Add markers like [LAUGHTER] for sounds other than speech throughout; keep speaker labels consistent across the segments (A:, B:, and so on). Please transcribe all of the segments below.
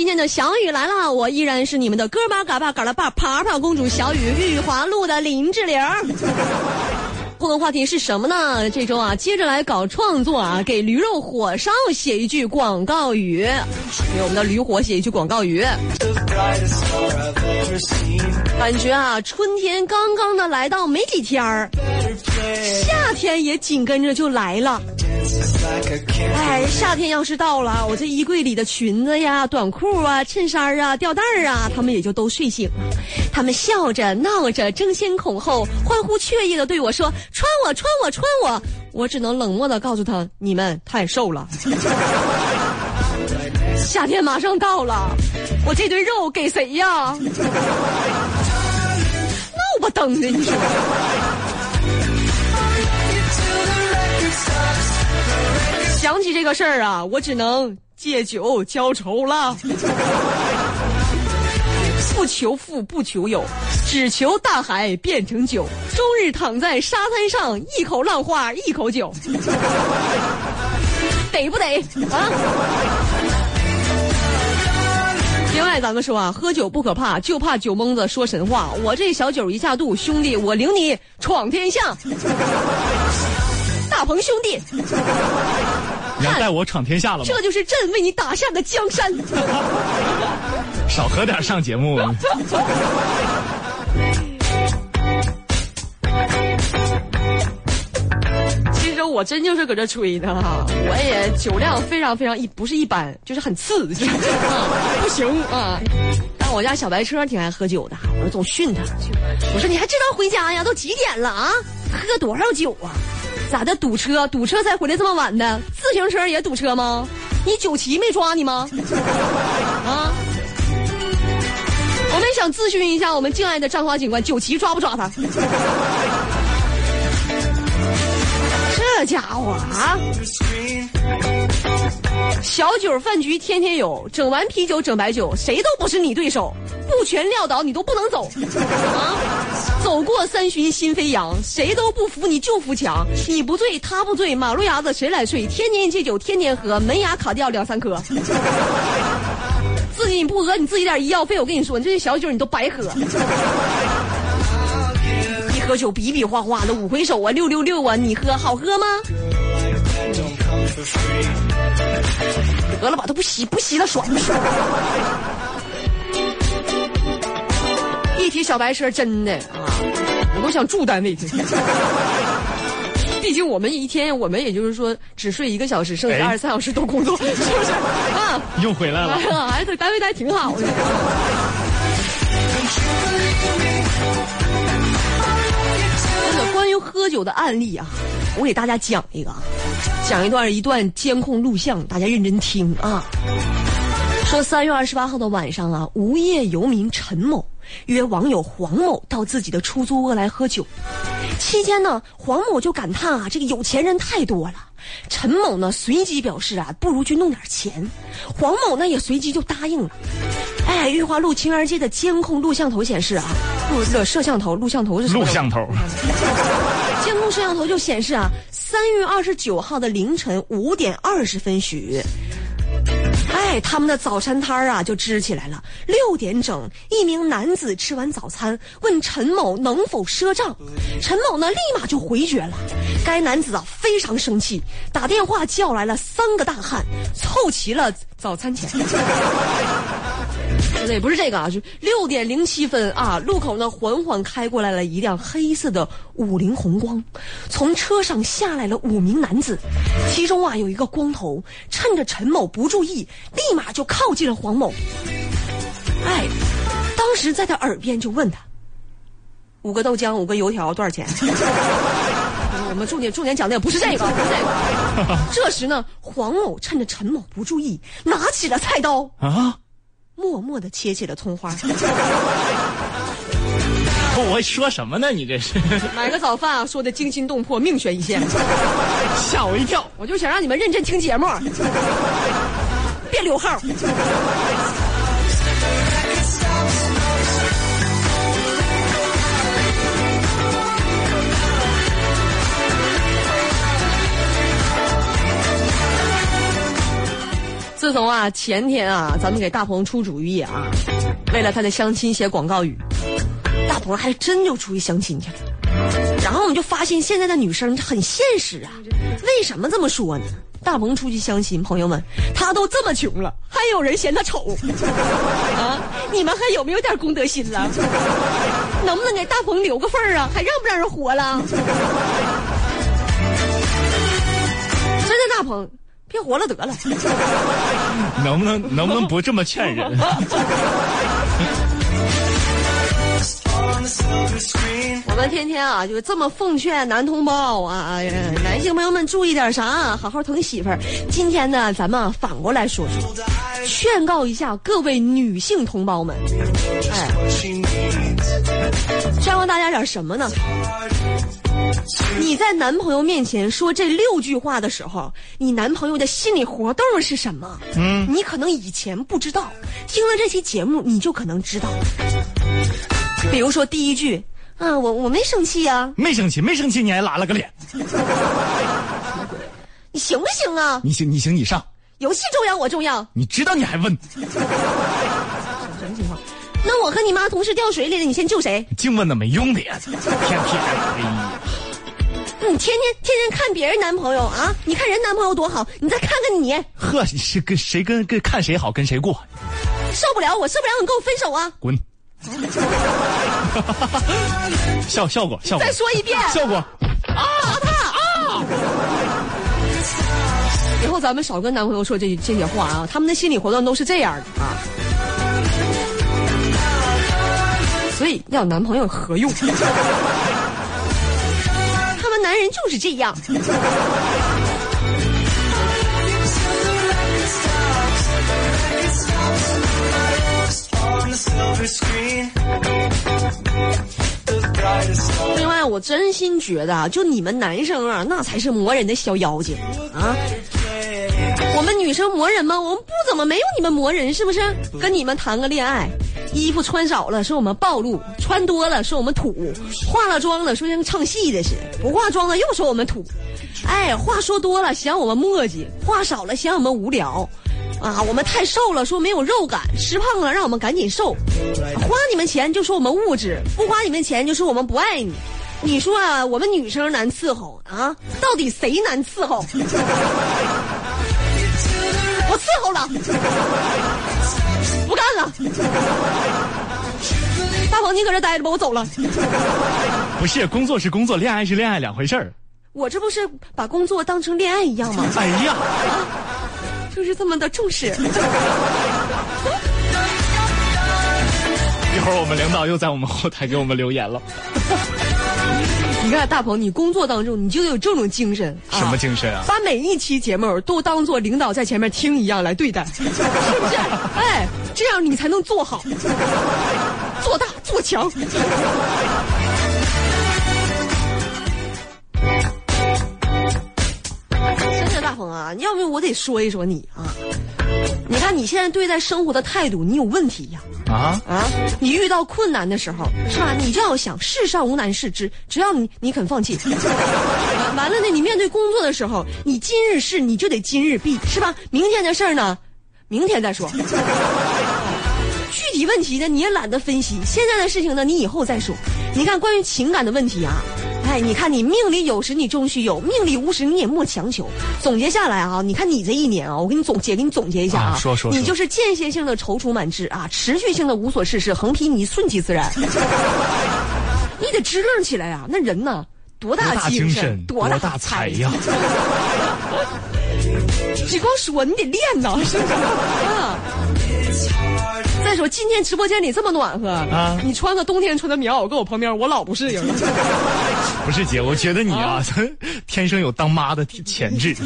A: 今天的小雨来了，我依然是你们的哥巴嘎巴嘎拉巴爬爬公主小雨，玉华路的林志玲。互动话题是什么呢？这周啊，接着来搞创作啊，给驴肉火烧写一句广告语，给我们的驴火写一句广告语。感觉啊，春天刚刚的来到没几天儿，夏天也紧跟着就来了。哎，夏天要是到了，我这衣柜里的裙子呀、短裤啊、衬衫啊、吊带儿啊，他们也就都睡醒了。他们笑着闹着，争先恐后、欢呼雀跃的对我说：“穿我，穿我，穿我！”我只能冷漠的告诉他：“你们太瘦了。[LAUGHS] ”夏天马上到了，我这堆肉给谁呀？闹吧登的，你说。想起这个事儿啊，我只能借酒浇愁了。不求富，不求有，只求大海变成酒，终日躺在沙滩上，一口浪花一口酒，[LAUGHS] 得不得啊？另外，咱们说啊，喝酒不可怕，就怕酒蒙子说神话。我这小酒一下肚，兄弟，我领你闯天下。大鹏兄弟，
B: 你要带我闯天下了吗？
A: 这就是朕为你打下的江山。
B: 少喝点上节目。
A: 其实我真就是搁这吹的哈，我也酒量非常非常一不是一般，就是很次，[LAUGHS] 不行啊。但我家小白车挺爱喝酒的，我总训他，我说你还知道回家呀？都几点了啊？喝多少酒啊？咋的？堵车？堵车才回来这么晚的？自行车也堵车吗？你酒骑没抓你吗？[LAUGHS] 啊？我们想咨询一下我们敬爱的张华警官，酒旗抓不抓他？这家伙啊！小酒饭局天天有，整完啤酒整白酒，谁都不是你对手。不全撂倒你都不能走啊！走过三巡心飞扬，谁都不服你就扶墙。你不醉他不醉，马路牙子谁来睡？天天戒酒天天喝，门牙卡掉两三颗。你不喝你自己点医药费，我跟你说，你这些小酒你都白喝。[LAUGHS] 一喝酒比比划划的五回手啊，六六六啊，你喝好喝吗？得了吧，都不吸不吸了，爽？一提小白车，真的啊，我都想住单位去。毕竟我们一天，我们也就是说只睡一个小时，剩下二十三小时都工作，[LAUGHS] 是不是啊？
B: 又回来了，
A: 哎，在单位待挺好的。这个关于喝酒的案例啊，我给大家讲一个，讲一段一段监控录像，大家认真听啊。说三月二十八号的晚上啊，无业游民陈某约网友黄某到自己的出租屋来喝酒。期间呢，黄某就感叹啊，这个有钱人太多了。陈某呢随即表示啊，不如去弄点钱。黄某呢也随即就答应了。哎，玉华路青儿街的监控录像头显示啊，录这个摄像头、录像头是什么？
B: 录像头。[LAUGHS]
A: 监控摄像头就显示啊，三月二十九号的凌晨五点二十分许。哎，他们的早餐摊啊就支起来了。六点整，一名男子吃完早餐，问陈某能否赊账。陈某呢立马就回绝了。该男子啊非常生气，打电话叫来了三个大汉，凑齐了早餐钱。这也不是这个啊，就六点零七分啊，路口呢缓缓开过来了一辆黑色的五菱宏光，从车上下来了五名男子，其中啊有一个光头，趁着陈某不注意，立马就靠近了黄某。哎，当时在他耳边就问他：“五个豆浆，五个油条，多少钱？” [LAUGHS] 我们重点重点讲的也不是这个，不是这个。[LAUGHS] 这时呢，黄某趁着陈某不注意，拿起了菜刀啊。默默的切起了葱花。[LAUGHS]
B: 我说什么呢？你这是 [LAUGHS]
A: 买个早饭啊？说的惊心动魄，命悬一线，[LAUGHS]
B: 吓我一跳。
A: 我就想让你们认真听节目，别溜号。自从啊前天啊，咱们给大鹏出主意啊，为了他的相亲写广告语，大鹏还真就出去相亲去了。然后我们就发现现在的女生很现实啊，为什么这么说呢？大鹏出去相亲，朋友们，他都这么穷了，还有人嫌他丑 [LAUGHS] 啊！你们还有没有点公德心了？[LAUGHS] 能不能给大鹏留个份儿啊？还让不让人活了？[LAUGHS] 真的，大鹏，别活了得了。[LAUGHS]
B: 能不能能不能不这么劝人？[LAUGHS]
A: 我们天天啊，就这么奉劝男同胞啊，哎呀，男性朋友们注意点啥，好好疼媳妇儿。今天呢，咱们反过来说说，劝告一下各位女性同胞们，哎，[LAUGHS] 劝告大家点什么呢？你在男朋友面前说这六句话的时候，你男朋友的心理活动是什么？嗯，你可能以前不知道，听了这期节目，你就可能知道。比如说第一句，啊，我我没生气呀，
B: 没生气，没生气，你还拉了个脸，
A: 你行不行啊？
B: 你行，你行，你上。
A: 游戏重要，我重要。
B: 你知道你还问？
A: 什么情况？那我和你妈同时掉水里了，你先救谁？
B: 净问那没用的呀，天天哎呀！
A: 你天天天天看别人男朋友啊？你看人男朋友多好，你再看看你。
B: 呵，你是跟谁跟跟看谁好跟谁过？
A: 受不了，我受不了，你跟我分手啊！
B: 滚！[LAUGHS] 效效果效果，
A: 再说一遍，
B: 效果
A: 啊他啊！以后咱们少跟男朋友说这这些话啊，他们的心理活动都是这样的啊。所以要男朋友何用？[LAUGHS] 他们男人就是这样。另外，我真心觉得啊，就你们男生啊，那才是磨人的小妖精啊！我们女生磨人吗？我们不怎么没有你们磨人，是不是？跟你们谈个恋爱，衣服穿少了说我们暴露，穿多了说我们土，化了妆了说像唱戏的似的，不化妆了又说我们土。哎，话说多了嫌我们磨叽，话少了嫌我们无聊。啊，我们太瘦了，说没有肉感；吃胖了，让我们赶紧瘦。花你们钱就说我们物质，不花你们钱就说我们不爱你。你说啊，我们女生难伺候啊？到底谁难伺候？[LAUGHS] 我伺候了，了。大鹏，你搁这待着吧，我走了。
B: 不是，工作是工作，恋爱是恋爱，两回事儿。
A: 我这不是把工作当成恋爱一样吗？
B: 哎呀！
A: 就是这么的重视。[LAUGHS] 一
B: 会儿我们领导又在我们后台给我们留言了。[LAUGHS]
A: 你看大鹏，你工作当中你就有这种精神。
B: 什么精神啊？
A: 把每一期节目都当做领导在前面听一样来对待，是不是？哎，这样你才能做好，[LAUGHS] 做大做强。大鹏啊，要不我得说一说你啊！你看你现在对待生活的态度，你有问题呀！啊啊！你遇到困难的时候，是吧？你就要想世上无难事，之只要你你肯放弃。[LAUGHS] 完了呢，你面对工作的时候，你今日事你就得今日毕，是吧？明天的事儿呢，明天再说。具体问题呢，你也懒得分析。现在的事情呢，你以后再说。你看，关于情感的问题啊。哎，你看，你命里有时你终须有，命里无时你也莫强求。总结下来啊，你看你这一年啊，我给你总结，给你总结一下啊，
B: 说说，
A: 你就是间歇性的踌躇满志啊，持续性的无所事事，横批你顺其自然。你得支棱起来啊，那人呢，多
B: 大
A: 精
B: 神，多
A: 大
B: 才呀！
A: 只 [LAUGHS] 光说，你得练呐，是不是啊？再说今天直播间里这么暖和啊，你穿个冬天穿的棉袄搁我旁边，我老不适应了。[LAUGHS]
B: 不是姐，我觉得你啊，[LAUGHS] 天生有当妈的潜质。[LAUGHS]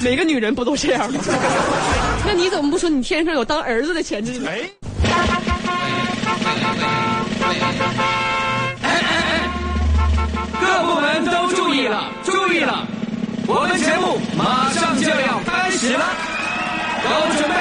A: 每个女人不都这样吗？那你怎么不说你天生有当儿子的潜质呢？哎
C: 哎哎！各部门都注意了，注意了，我们节目马上就要开始了。都准备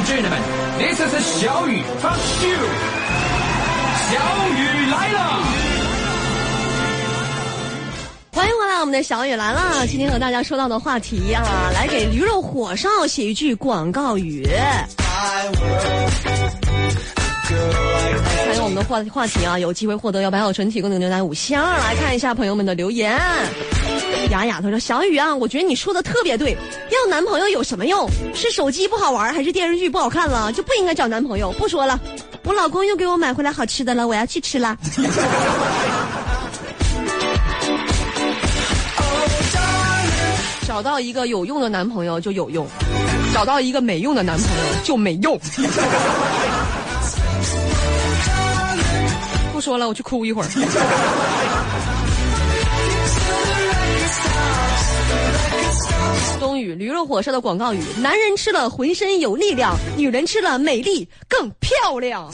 C: and gentlemen, this is 小雨 from you。小雨来了。
A: 欢迎回来，我们的小雨来了。今天和大家说到的话题啊，来给驴肉火烧写一句广告语。还有我们的话话题啊，有机会获得由白小纯提供的牛奶五箱。来看一下朋友们的留言。雅雅她说：“小雨啊，我觉得你说的特别对，要男朋友有什么用？是手机不好玩，还是电视剧不好看了？就不应该找男朋友。不说了，我老公又给我买回来好吃的了，我要去吃了。”找到一个有用的男朋友就有用，找到一个没用的男朋友就没用。不说了，我去哭一会儿。冬雨驴肉火烧的广告语：男人吃了浑身有力量，女人吃了美丽更漂亮。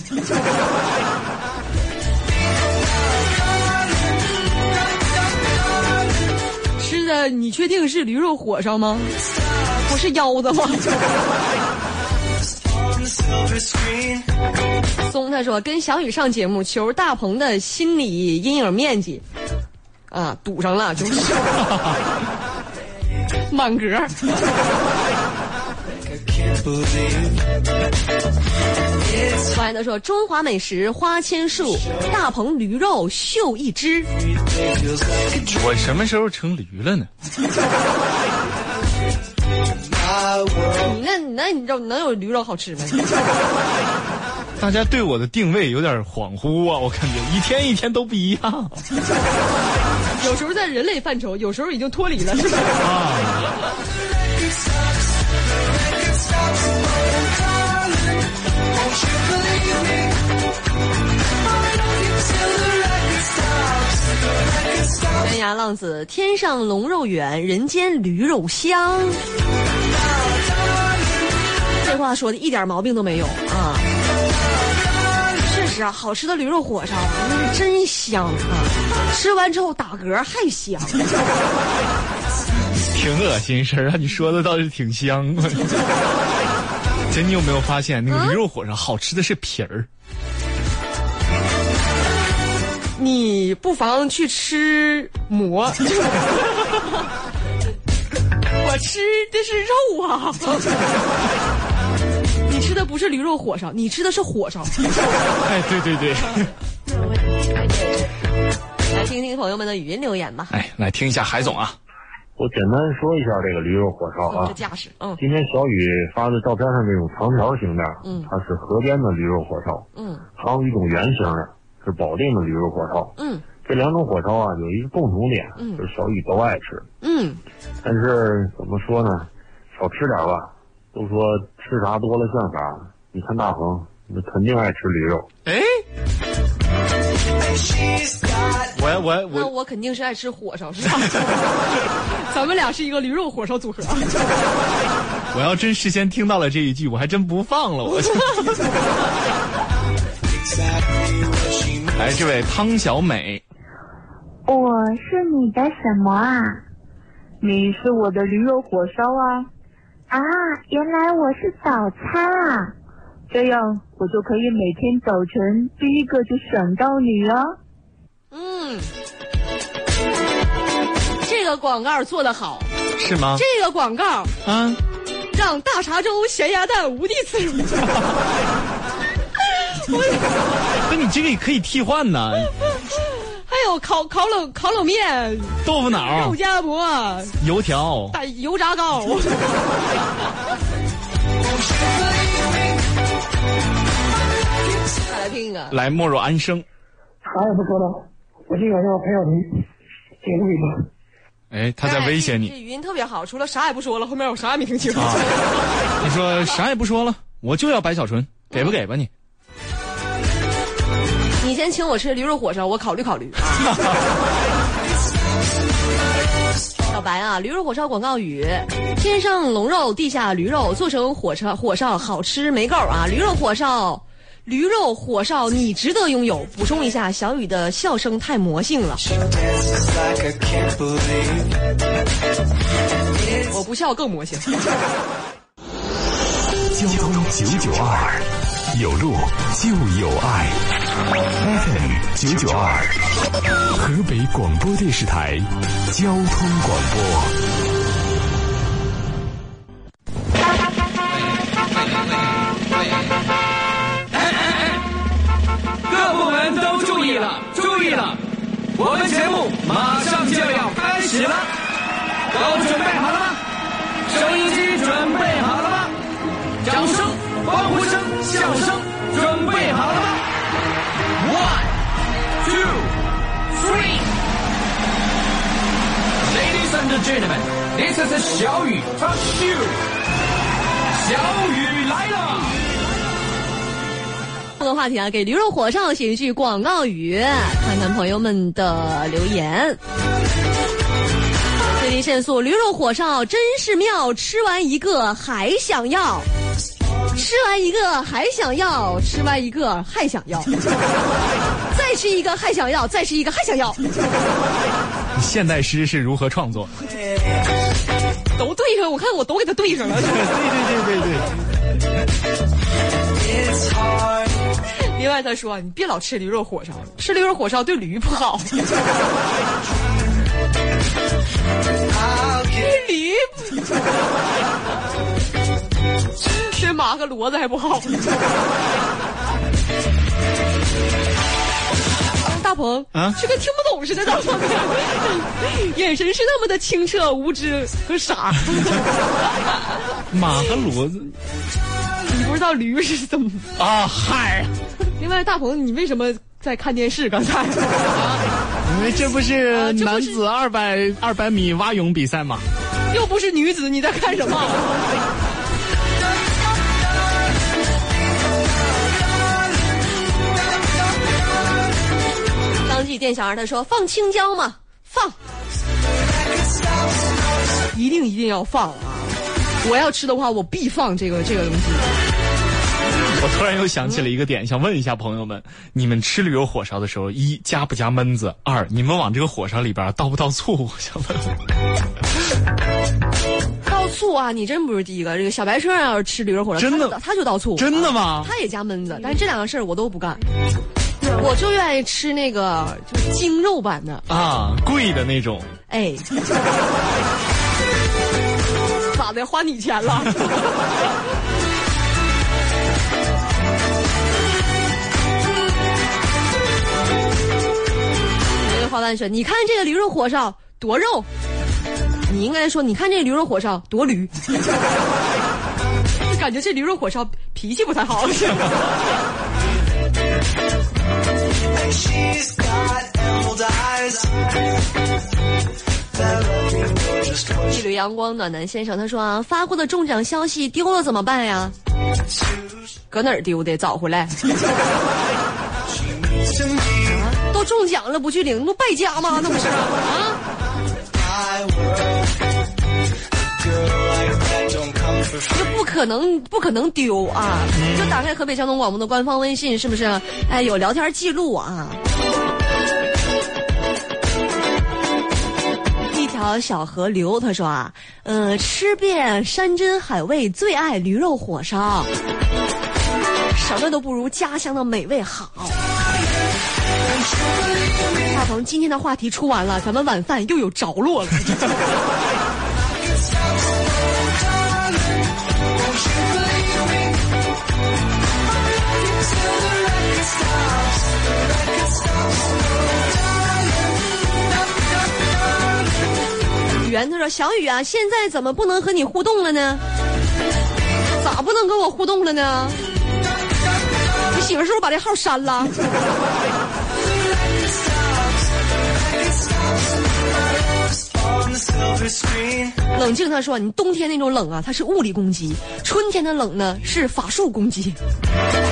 A: 吃的你确定是驴肉火烧吗？不是腰子吗？松他说跟小雨上节目求大鹏的心理阴影面积，啊堵上了就是满格。完的说中华美食花千树，大鹏驴肉秀一只。
B: 我什么时候成驴了呢？
A: 你那你那你知道能有驴肉好吃吗？[LAUGHS]
B: 大家对我的定位有点恍惚啊，我感觉一天一天都不一样。
A: 有时候在人类范畴，有时候已经脱离了，是吧？
B: 啊，
A: 悬崖浪子，天上龙肉远，人间驴肉香。这话说的一点毛病都没有啊！确实啊，好吃的驴肉火烧那是真香啊！吃完之后打嗝还香。[LAUGHS]
B: 挺恶心事儿啊！你说的倒是挺香。[LAUGHS] 姐，你有没有发现那个驴肉火烧好吃的是皮儿？
A: 你不妨去吃馍。[LAUGHS] 我吃的是肉啊！不是驴肉火烧，你吃的是火烧。[LAUGHS]
B: 哎，对对对。
A: 来听听朋友们的语音留言吧。
B: 哎，来听一下海总啊。
D: 我简单说一下这个驴肉火烧啊
A: 这。架势，嗯
D: 今天小雨发的照片上这种长条形的，
A: 嗯
D: 它是河边的驴肉火烧，
A: 嗯
D: 还有一种圆形的，是保定的驴肉火烧。
A: 嗯
D: 这两种火烧啊，有一个共同点，
A: 嗯
D: 就是小雨都爱吃。
A: 嗯，
D: 但是怎么说呢，少吃点吧。都说吃啥多了像啥，你看大鹏，那肯定爱吃驴肉。
B: 哎，我我我
A: 那我肯定是爱吃火烧，是吧？[LAUGHS] 咱们俩是一个驴肉火烧组合。[LAUGHS]
B: 我要真事先听到了这一句，我还真不放了我。[LAUGHS] 来，这位汤小美，
E: 我是你的什么啊？你是我的驴肉火烧啊！啊，原来我是早餐啊！这样我就可以每天早晨第一个就想到你了！
A: 嗯，这个广告做得好，
B: 是吗？
A: 这个广告
B: 啊，
A: 让大碴粥咸鸭蛋无地自容。[LAUGHS]
B: 那你这个也可以替换呢，
A: 还有烤烤冷烤冷面、
B: 豆腐脑
A: 肉、夹馍、
B: 油条。
A: 大油炸糕。再来听一个，
B: 来，莫若安生。
F: 啥也不说了，我今晚要陪小婷结束一个。
B: 哎，他在威胁你
A: 这
B: 你
A: 语音特别好，除了啥也不说了，后面我啥也没听清。
B: 啊！你说啥也不说了，我就要白小纯，给不给吧你？
A: 你先请我吃驴肉火烧，我考虑考虑。[LAUGHS] 小白啊，驴肉火烧广告语：天上龙肉，地下驴肉，做成火烧火烧好吃没够啊！驴肉火烧，驴肉火烧，你值得拥有。补充一下，小雨的笑声太魔性了，我不笑更魔性。[LAUGHS]
G: 交通九九二，有路就有爱。FM 九九二，河北广播电视台交通广播。
C: 各部门都注意了，注意了，我们节目马上就要开始了，都准备好了吗？收音机准备好了吗？掌声、掌声准备好了吗？One, two, three. Ladies and gentlemen, this is 小雨 Talk Show. 小雨来了。
A: 这个话题啊，给驴肉火烧写一句广告语，看看朋友们的留言。最低限速，驴肉火烧真是妙，吃完一个还想要，吃完一个还想要，吃完一个还想要，[LAUGHS] 再吃一个还想要，再吃一个还想要，
B: 现代诗是如何创作？
A: 都对上，我看我都给他对上了。
B: 对对对对对。
A: 另外他说，你别老吃驴肉火烧，吃驴肉火烧对驴不好。[LAUGHS] 驴对马和骡子还不好。[LAUGHS] 大鹏
B: 啊
A: 这个听不懂似的，大鹏，眼神是那么的清澈、无知和傻。
B: 马和骡子 [LAUGHS]
A: 你不知道驴是怎么？
B: 啊，嗨，
A: 另外，大鹏，你为什么在看电视？刚才 [LAUGHS]
B: 因为这不是
A: 啊这不是
B: 男子二百二百米蛙泳比赛吗？
A: 又不是女子，你在看什么？店小二他说放青椒吗？放，一定一定要放啊！我要吃的话，我必放这个这个东西。
B: 我突然又想起了一个点，想问一下朋友们：你们吃驴肉火烧的时候，一加不加焖子？二你们往这个火烧里边倒不倒醋？我想问。
A: 倒醋啊！你真不是第一个。这个小白车要是吃驴肉火烧，
B: 真的
A: 他就他就倒醋，
B: 真的吗
A: 他也加焖子，但是这两个事儿我都不干。我就愿意吃那个就是精肉版的，
B: 啊，贵的那种。
A: 哎，咋的？花你钱了？那 [LAUGHS] 个花旦说：“你看这个驴肉火烧多肉。”你应该说：“你看这驴肉火烧多驴。[LAUGHS] ”就感觉这驴肉火烧脾气不太好。[LAUGHS] 一缕阳光，暖男先生他说啊，发过的中奖消息丢了怎么办呀？搁哪儿丢的？找回来。[LAUGHS] 啊都中奖了不去领，那不败家吗？那不是啊？这不可能，不可能丢啊！就打开河北交通广播的官方微信，是不是？哎，有聊天记录啊。一条小河流，他说啊，呃，吃遍山珍海味，最爱驴肉火烧，什么都不如家乡的美味好。大鹏，今天的话题出完了，咱们晚饭又有着落了。[LAUGHS] 圆他说：“小雨啊，现在怎么不能和你互动了呢？咋不能跟我互动了呢？你媳妇是不是把这号删了？” [LAUGHS] 冷静，他说：“你冬天那种冷啊，它是物理攻击；春天的冷呢，是法术攻击。”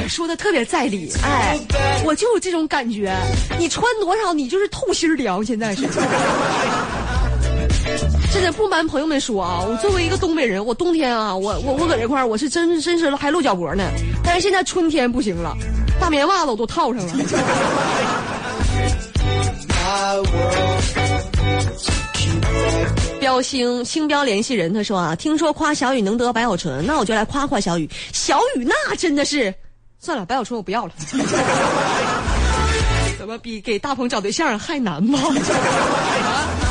A: 说的特别在理，哎，我就有这种感觉。你穿多少，你就是透心凉。现在是，真的不瞒朋友们说啊，我作为一个东北人，我冬天啊，我我我搁这块儿，我是真真是还露脚脖呢。但是现在春天不行了，大棉袜子我都套上了。标星星标联系人他说啊，听说夸小雨能得白小纯，那我就来夸夸小雨。小雨那真的是，算了，白小纯我不要了。[LAUGHS] 怎么比给大鹏找对象还难吗？[LAUGHS]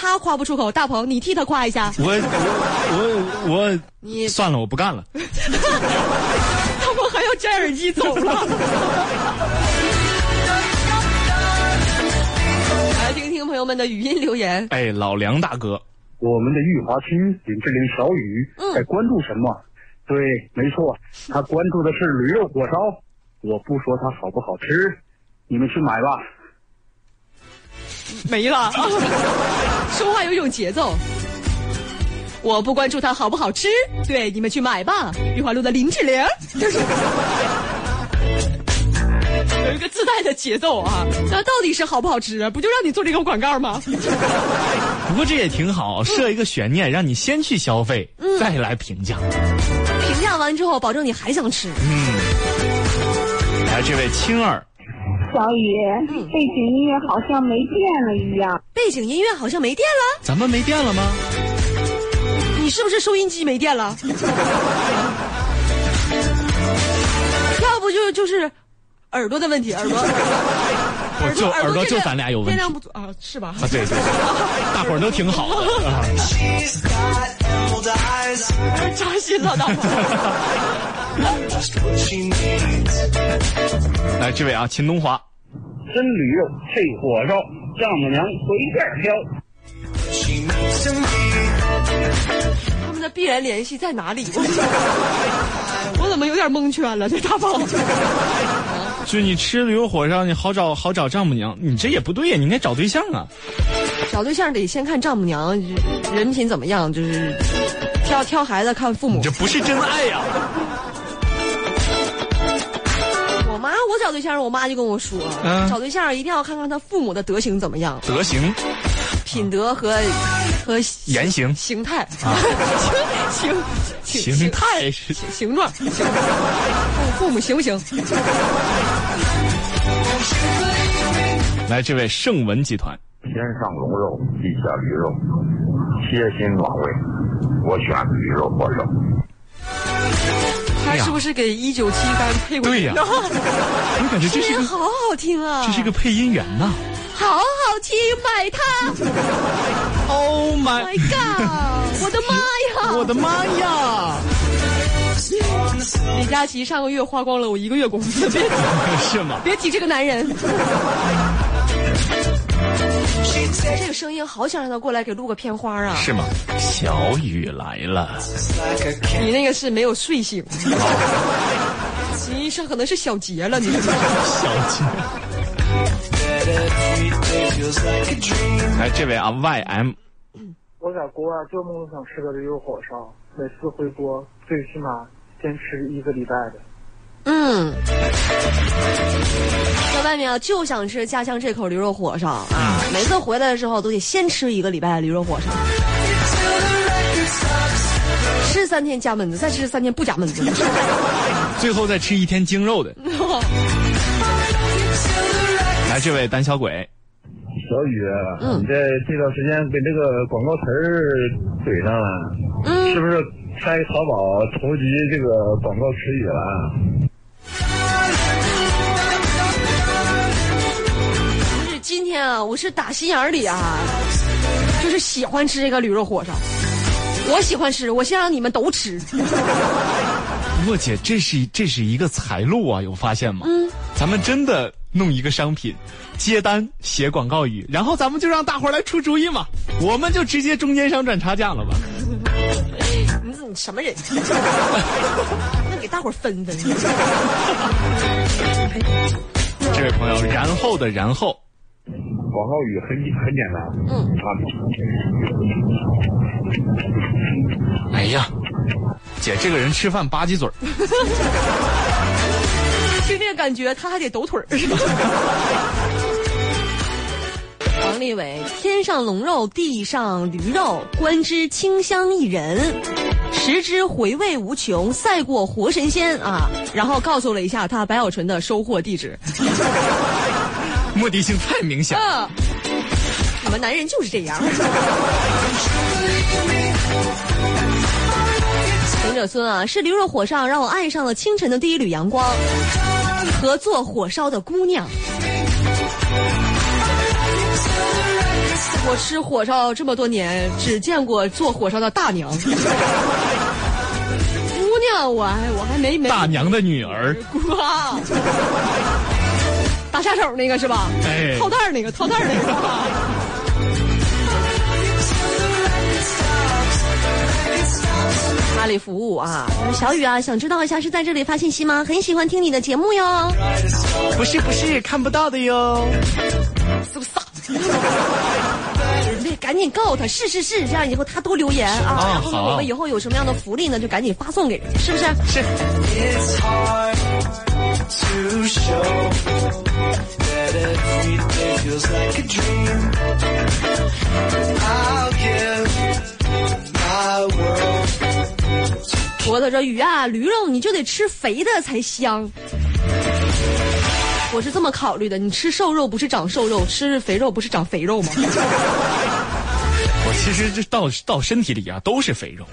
A: 他夸不出口，大鹏你替他夸一下。
B: 我我我我，
A: 你
B: 算了，我不干了。[LAUGHS]
A: 大鹏还要摘耳机走了。[LAUGHS] 来听听朋友们的语音留言。
B: 哎，老梁大哥，
F: 我们的玉华区林志玲小雨
A: 嗯
F: 在关注什么？对，没错，他关注的是驴肉火烧。我不说它好不好吃，你们去买吧。[LAUGHS]
A: 没了，[LAUGHS] 说话有一种节奏。我不关注它好不好吃，对，你们去买吧。玉华路的林志玲，就 [LAUGHS] 是有一个自带的节奏啊。那到底是好不好吃啊？不就让你做这个广告吗？
B: 不过这也挺好，设一个悬念，让你先去消费，再来评价。
A: 评价完之后，保证你还想吃。
B: 嗯来，这位青儿，
E: 小雨，背景音乐好像没电了一样。
A: 背景音乐好像没电了，
B: 咱们没电了吗？
A: 你是不是收音机没电了？[LAUGHS] 要不就就是耳朵的问题，耳朵。[LAUGHS]
B: 我就耳朵就咱俩有问题
A: 啊，是吧？
B: 啊，对对对，[LAUGHS] 大伙儿都挺好的啊。
A: 扎心了，大鹏。[LAUGHS]
B: 来，这位啊，秦东华，
F: 真驴肉配火烧，丈母娘随便挑。
A: 他们的必然联系在哪里？我 [LAUGHS] 我怎么有点蒙圈了？这大鹏，[LAUGHS]
B: 就你吃驴肉火烧，你好找好找丈母娘，你这也不对呀，你应该找对象啊。
A: 找对象得先看丈母娘人品怎么样，就是挑挑孩子看父母
B: 这。不是真爱呀、
A: 我我找对象，我妈就跟我说，
B: 嗯
A: 找对象一定要看看他父母的德行怎么样，
B: 德行、
A: 品德和和
B: 言行、
A: 形态啊，[LAUGHS] 形形
B: 形态是
A: 形状，形状父父母行不行？[LAUGHS]
B: 来，这位盛文集团，
D: 天上龙肉，地下驴肉，贴心暖胃，我选驴肉火烧。
A: 他是不是给一九七三配过？
B: 对呀我感觉这
A: 声音 [LAUGHS] 好好听啊！
B: 这是个配音员呐。
A: 好好听，买它 [LAUGHS]
B: Oh！My
A: my，God，[LAUGHS] 我的妈呀！
B: 我的妈呀！
A: 李佳琦上个月花光了我一个月工资，别
B: 是吗？
A: 别提这个男人。这个声音好想让他过来给录个片花啊！
B: 是吗？小雨来了，
A: 你那个是没有睡醒，你是可能是小杰了，你是
B: 小杰。哎，这位啊，YM，
H: 我在国外做梦都想吃个驴肉火烧，每次回国最起码坚持一个礼拜的。
A: 嗯，在外面啊，就想吃家乡这口驴肉火烧啊！每次回来的时候都得先吃一个礼拜的驴肉火烧，吃三天加焖子，再吃三天不加焖子。[LAUGHS]
B: 最后再吃一天精肉的。[LAUGHS] 来，这位胆小鬼，
D: 小雨，
A: 嗯
D: 你这这段时间跟这个广告词儿怼上了，
A: 嗯
D: 是不是开淘宝筹集这个广告词语了？
A: 今天啊，我是打心眼儿里啊，就是喜欢吃这个驴肉火烧。我喜欢吃，我先让你们都吃。
B: 莫姐，这是这是一个财路啊，有发现吗？嗯，咱们真的弄一个商品，接单写广告语，然后咱们就让大伙儿来出主意嘛，我们就直接中间商赚差价了吧？
A: 你你什么人？[LAUGHS] 那给大伙儿分分。
B: 这位朋友，然后的然后，
D: 广告语很很简单，
A: 嗯
D: 啊，
B: 哎呀，姐这个人吃饭吧唧嘴儿，
A: 听这个感觉，他还得抖腿儿。[LAUGHS] 王立伟，天上龙肉，地上驴肉，观之清香一人，食之回味无穷，赛过活神仙啊！然后告诉了一下他白小纯的收货地址。[LAUGHS]
B: 目的性太明显。
A: 嗯，你们男人就是这样。[LAUGHS] 行者孙啊，是驴肉火烧让我爱上了清晨的第一缕阳光和做火烧的姑娘。我吃火烧这么多年，只见过做火烧的大娘。[LAUGHS] 姑娘，我还我还没没
B: 大娘的女儿，[LAUGHS]
A: 哇，大下手那个是吧？
B: 哎
A: 套袋儿那个，套袋儿那个。阿里服务啊，小雨啊，想知道一下是在这里发信息吗？很喜欢听你的节目哟，
B: 不是不是看不到的哟。
A: 是不是傻？[LAUGHS] 对，赶紧告诉他，是是是，这样以后他多留言啊，
B: 啊
A: 然后我们以后有什么样的福利呢，就赶紧发送给人家，是不是？
B: 是
C: ，It's hard to show that every day feels like a dream. I'll give my world.
A: 脖子说鱼啊，驴肉你就得吃肥的才香。我是这么考虑的，你吃瘦肉不是长瘦肉，吃肥肉不是长肥肉吗？
B: 我其实这到到身体里啊都是肥肉。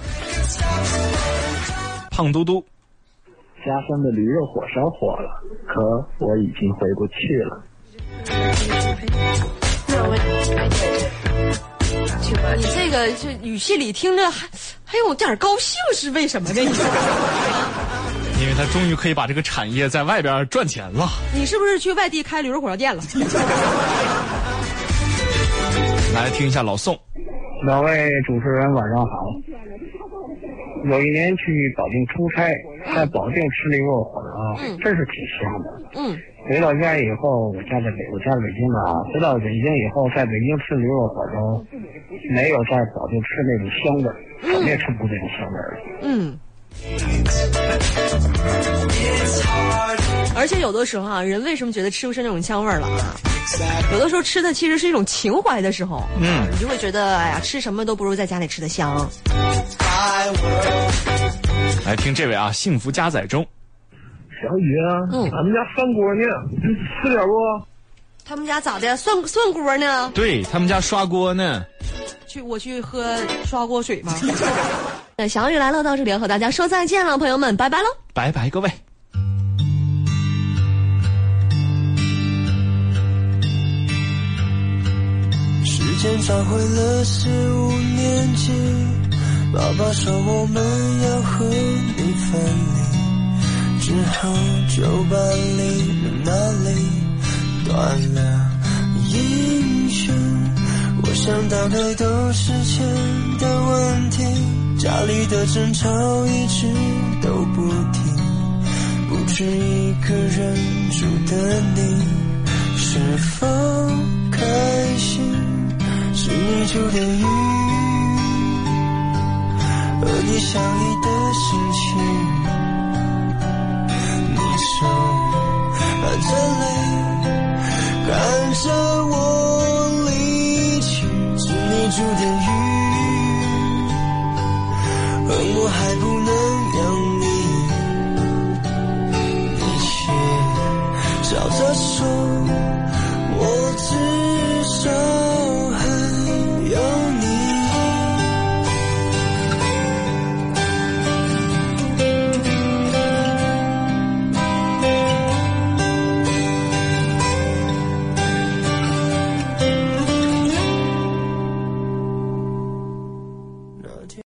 B: 胖嘟嘟，
F: 家乡的驴肉火烧火了，可我已经回不去了。
A: 你这个这语气里听着还还有点高兴，是为什么呢？你
B: 因为他终于可以把这个产业在外边赚钱了。
A: 你是不是去外地开驴肉火烧店了？[LAUGHS]
B: 来听一下老宋，
F: 两位主持人晚上好。有一年去保定出差，在保定吃驴肉火烧，真是挺香的。
A: 嗯，
F: 回到家以后，我家在北，我家在北京的啊。回到北京以后，在北京吃驴肉火烧，没有在保定吃那种香味儿，肯定吃不出这种香味儿来。
A: 嗯。而且有的时候啊，人为什么觉得吃不出那种香味儿了啊？有的时候吃的其实是一种情怀的时候，
B: 嗯
A: 你就会觉得，哎呀，吃什么都不如在家里吃的香。
B: 来听这位啊，幸福加载中，
F: 小雨啊，
A: 嗯
F: 俺们家涮锅呢，你吃点不？
A: 他们家咋的？涮涮锅呢？
B: 对他们家刷锅呢。
A: 去我去喝刷锅水吗？[LAUGHS] 那小雨来了，到这里要和大家说再见了，朋友们，拜拜喽。
B: 拜拜各位。
C: 时间找回了十五年前，爸爸说我们要和你分离，之后就搬离那里，断了音讯。我想大概都是钱的问题，家里的争吵一直都不停，不止一个人住的你，是否开心？是你住的和你相依的心情。你手含着泪，看着我离去，是你煮的鱼，而我还不